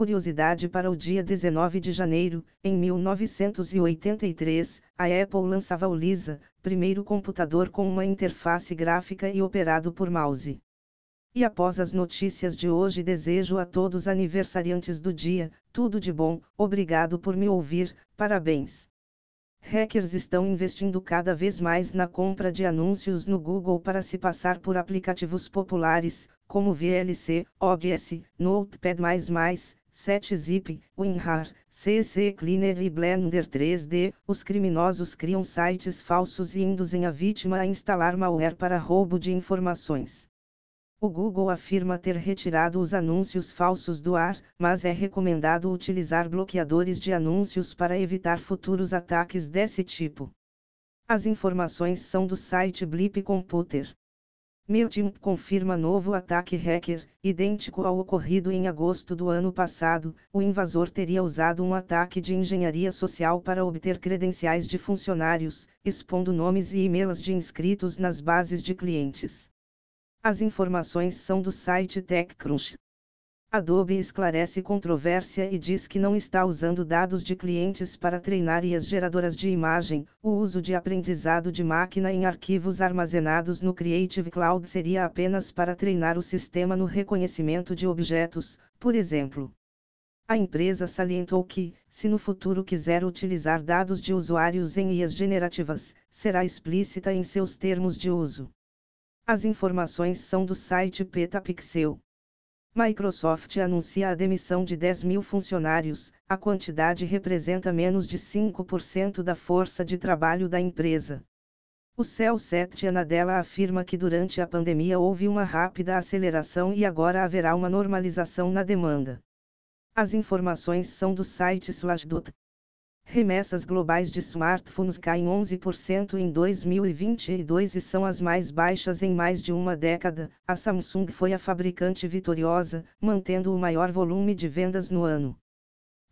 Curiosidade para o dia 19 de janeiro, em 1983, a Apple lançava o Lisa, primeiro computador com uma interface gráfica e operado por mouse. E após as notícias de hoje, desejo a todos aniversariantes do dia, tudo de bom, obrigado por me ouvir, parabéns. Hackers estão investindo cada vez mais na compra de anúncios no Google para se passar por aplicativos populares, como VLC, OBS, Notepad++, 7-Zip, WinRAR, CC Cleaner e Blender 3D, os criminosos criam sites falsos e induzem a vítima a instalar malware para roubo de informações. O Google afirma ter retirado os anúncios falsos do ar, mas é recomendado utilizar bloqueadores de anúncios para evitar futuros ataques desse tipo. As informações são do site Blip Computer. Mailchimp confirma novo ataque hacker, idêntico ao ocorrido em agosto do ano passado. O invasor teria usado um ataque de engenharia social para obter credenciais de funcionários, expondo nomes e e-mails de inscritos nas bases de clientes. As informações são do site TechCrunch. Adobe esclarece controvérsia e diz que não está usando dados de clientes para treinar IAs geradoras de imagem. O uso de aprendizado de máquina em arquivos armazenados no Creative Cloud seria apenas para treinar o sistema no reconhecimento de objetos, por exemplo. A empresa salientou que, se no futuro quiser utilizar dados de usuários em IAs generativas, será explícita em seus termos de uso. As informações são do site Petapixel. Microsoft anuncia a demissão de 10 mil funcionários, a quantidade representa menos de 5% da força de trabalho da empresa. O Cell 7 Anadela afirma que durante a pandemia houve uma rápida aceleração e agora haverá uma normalização na demanda. As informações são do site Slashdot. Remessas globais de smartphones caem 11% em 2022 e são as mais baixas em mais de uma década. A Samsung foi a fabricante vitoriosa, mantendo o maior volume de vendas no ano.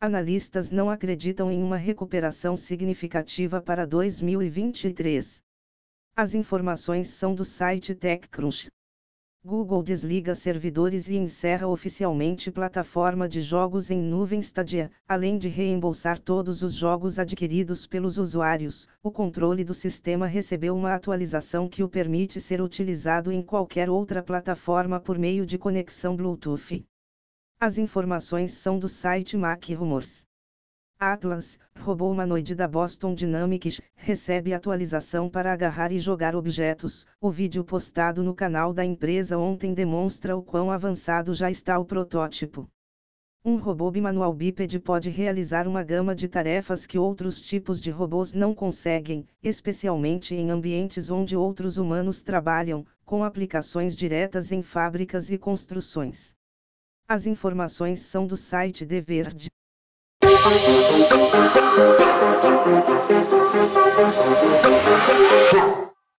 Analistas não acreditam em uma recuperação significativa para 2023. As informações são do site TechCrunch. Google desliga servidores e encerra oficialmente plataforma de jogos em nuvem Stadia, além de reembolsar todos os jogos adquiridos pelos usuários. O controle do sistema recebeu uma atualização que o permite ser utilizado em qualquer outra plataforma por meio de conexão Bluetooth. As informações são do site Mac Rumors. Atlas, robô humanoide da Boston Dynamics, recebe atualização para agarrar e jogar objetos. O vídeo postado no canal da empresa ontem demonstra o quão avançado já está o protótipo. Um robô bimanual bípede pode realizar uma gama de tarefas que outros tipos de robôs não conseguem, especialmente em ambientes onde outros humanos trabalham, com aplicações diretas em fábricas e construções. As informações são do site The Thank you.